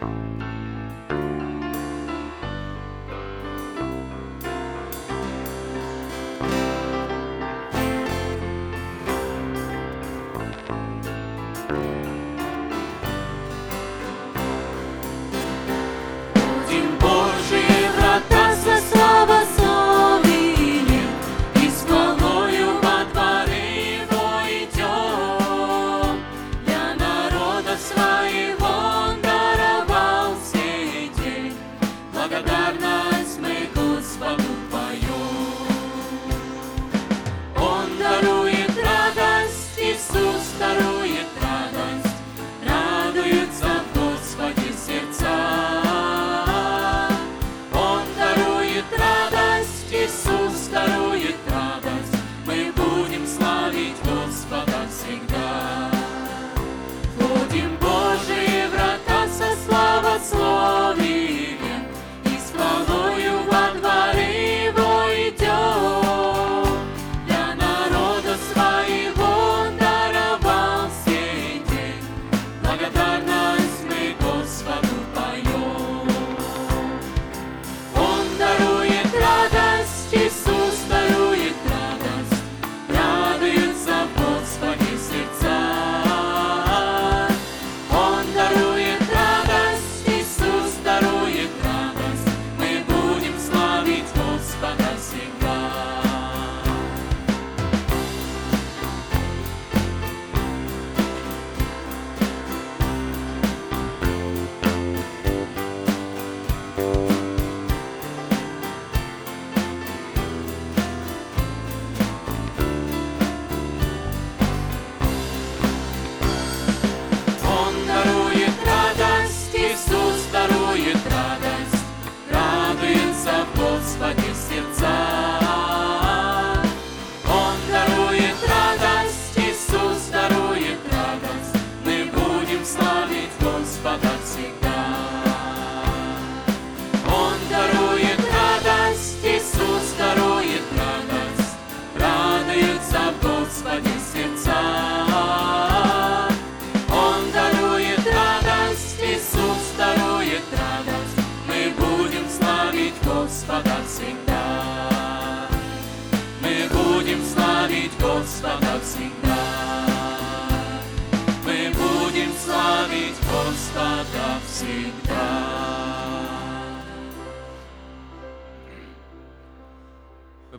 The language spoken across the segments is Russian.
you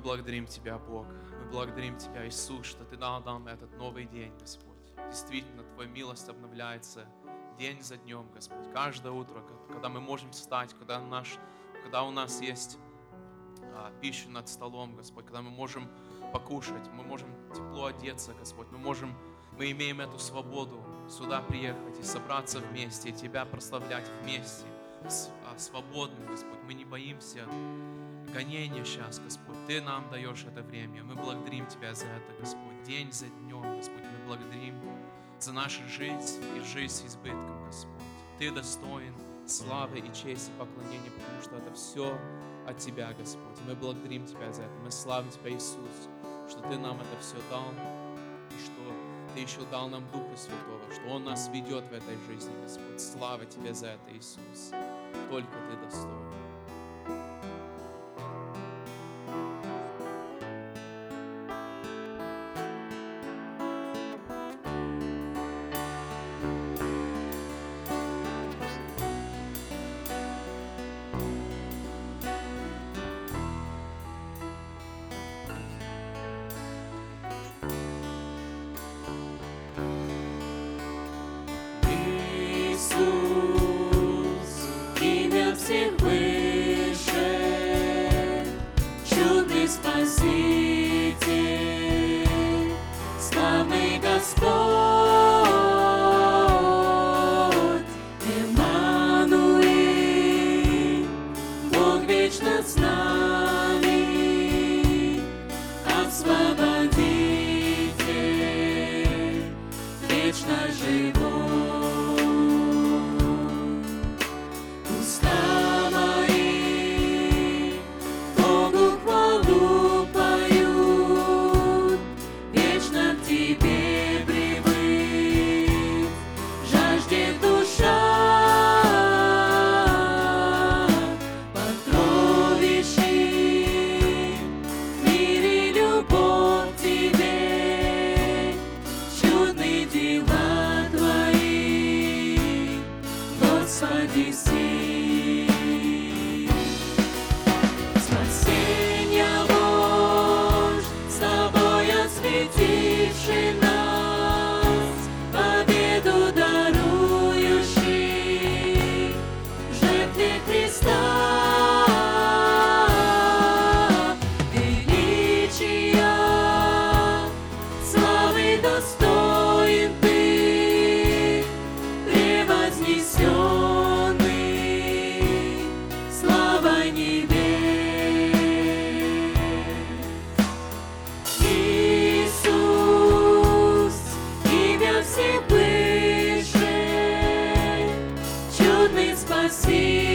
благодарим Тебя, Бог. Мы благодарим Тебя, Иисус, что Ты дал нам этот новый день, Господь. Действительно, Твоя милость обновляется день за днем, Господь. Каждое утро, когда мы можем встать, когда, наш, когда у нас есть а, пища над столом, Господь, когда мы можем покушать, мы можем тепло одеться, Господь, мы можем, мы имеем эту свободу сюда приехать и собраться вместе, и Тебя прославлять вместе, а, свободным, Господь. Мы не боимся гонения сейчас, Господь. Ты нам даешь это время. Мы благодарим Тебя за это, Господь. День за днем, Господь. Мы благодарим за нашу жизнь и жизнь с избытком, Господь. Ты достоин славы и чести, поклонения, потому что это все от Тебя, Господь. Мы благодарим Тебя за это. Мы славим Тебя, Иисус, что Ты нам это все дал, и что Ты еще дал нам Духа Святого, что Он нас ведет в этой жизни, Господь. Слава Тебе за это, Иисус. Только Ты достоин. wieczna ziemia. see.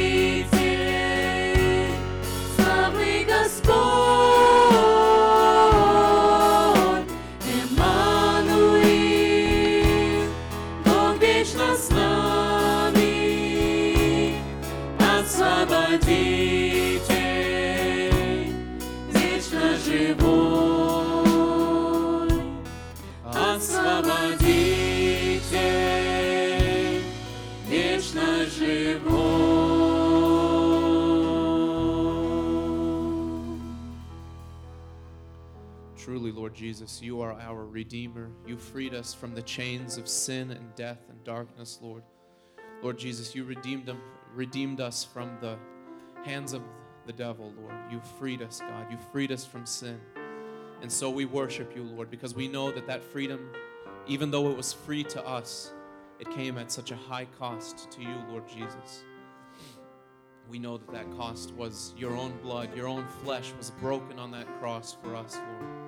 Jesus, you are our Redeemer. You freed us from the chains of sin and death and darkness, Lord. Lord Jesus, you redeemed, them, redeemed us from the hands of the devil, Lord. You freed us, God. You freed us from sin. And so we worship you, Lord, because we know that that freedom, even though it was free to us, it came at such a high cost to you, Lord Jesus. We know that that cost was your own blood, your own flesh was broken on that cross for us, Lord.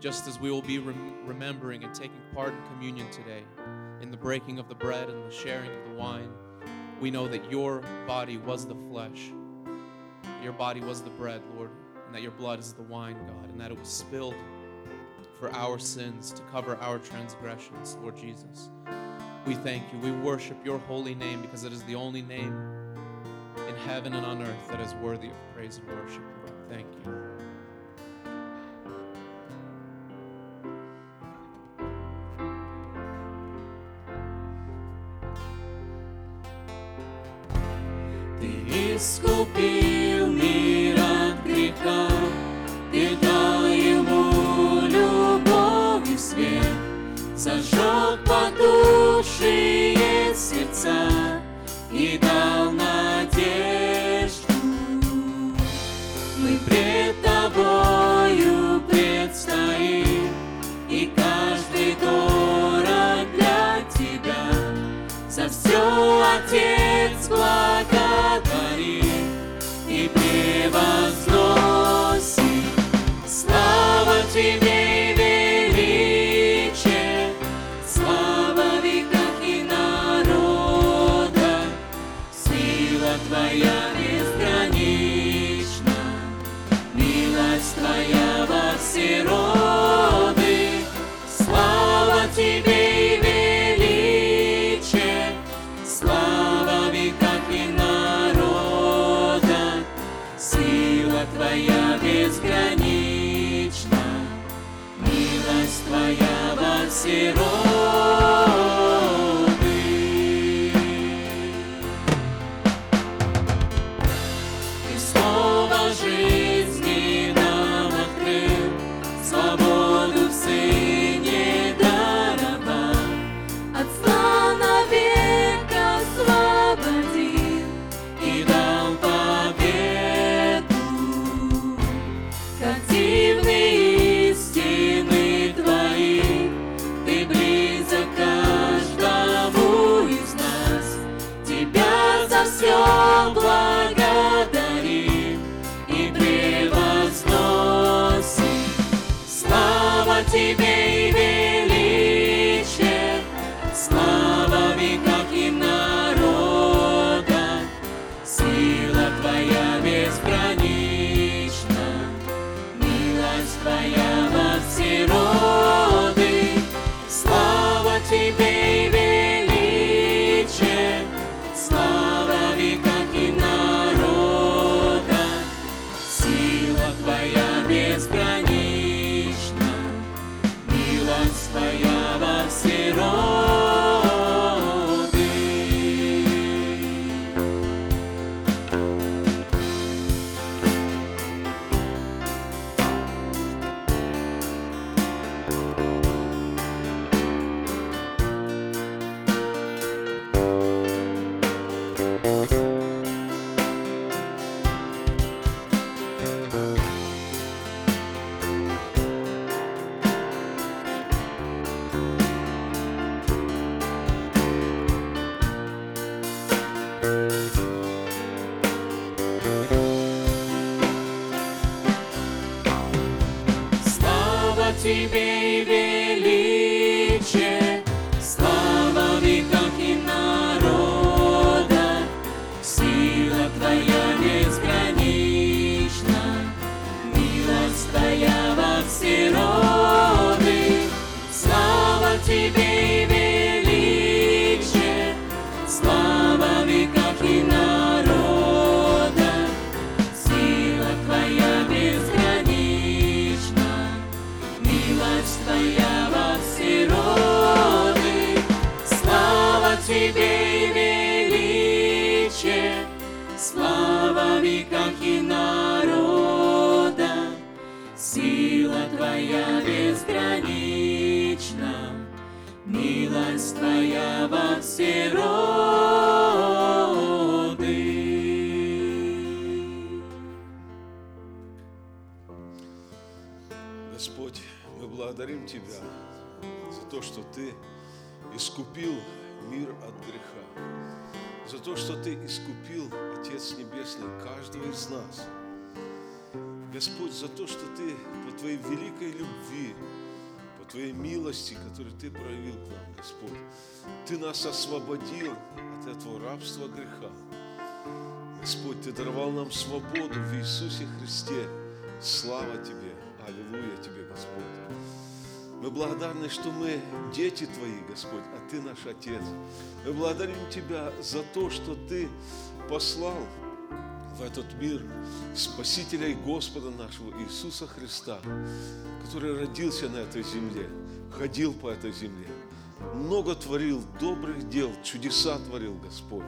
Just as we will be rem- remembering and taking part in communion today, in the breaking of the bread and the sharing of the wine, we know that your body was the flesh, your body was the bread, Lord, and that your blood is the wine, God, and that it was spilled for our sins to cover our transgressions, Lord Jesus. We thank you. We worship your holy name because it is the only name in heaven and on earth that is worthy of praise and worship, Lord. Thank you. Искупил мир от греха, Ты дал ему любовь и свет, Твоя безгранична, милость Твоя во все Роды, слава Тебе величие, слава в веках и сила Твоя безгранична, милость Твоя во все слава Тебе величие, слава в Твоя безгранична, милость Твоя во все роды. Господь, мы благодарим Тебя за то, что Ты искупил мир от греха, за то, что Ты искупил, Отец Небесный, каждого из нас. Господь, за то, что Ты по Твоей великой любви, по Твоей милости, которую Ты проявил к нам, Господь, Ты нас освободил от этого рабства греха. Господь, Ты даровал нам свободу в Иисусе Христе. Слава Тебе! Аллилуйя Тебе, Господь! Мы благодарны, что мы дети Твои, Господь, а Ты наш Отец. Мы благодарим Тебя за то, что Ты послал в этот мир Спасителя и Господа нашего Иисуса Христа, который родился на этой земле, ходил по этой земле, много творил добрых дел, чудеса творил Господь.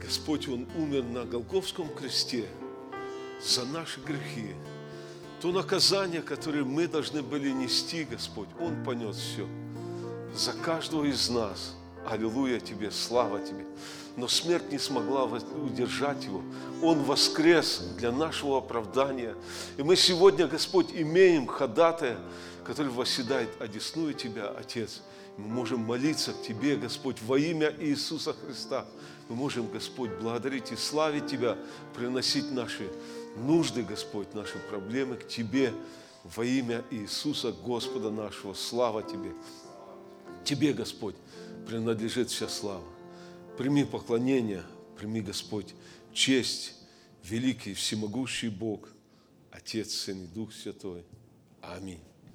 Господь, Он умер на Голговском кресте за наши грехи. То наказание, которое мы должны были нести, Господь, Он понес все. За каждого из нас. Аллилуйя Тебе, слава Тебе. Но смерть не смогла удержать Его. Он воскрес для нашего оправдания. И мы сегодня, Господь, имеем ходатая, который восседает, одесную Тебя, Отец. Мы можем молиться к Тебе, Господь, во имя Иисуса Христа. Мы можем, Господь, благодарить и славить Тебя, приносить наши нужды, Господь, наши проблемы к Тебе во имя Иисуса, Господа нашего. Слава Тебе. Тебе, Господь, принадлежит вся слава. Прими поклонение, прими, Господь, честь, великий, всемогущий Бог, Отец, Сын и Дух Святой. Аминь.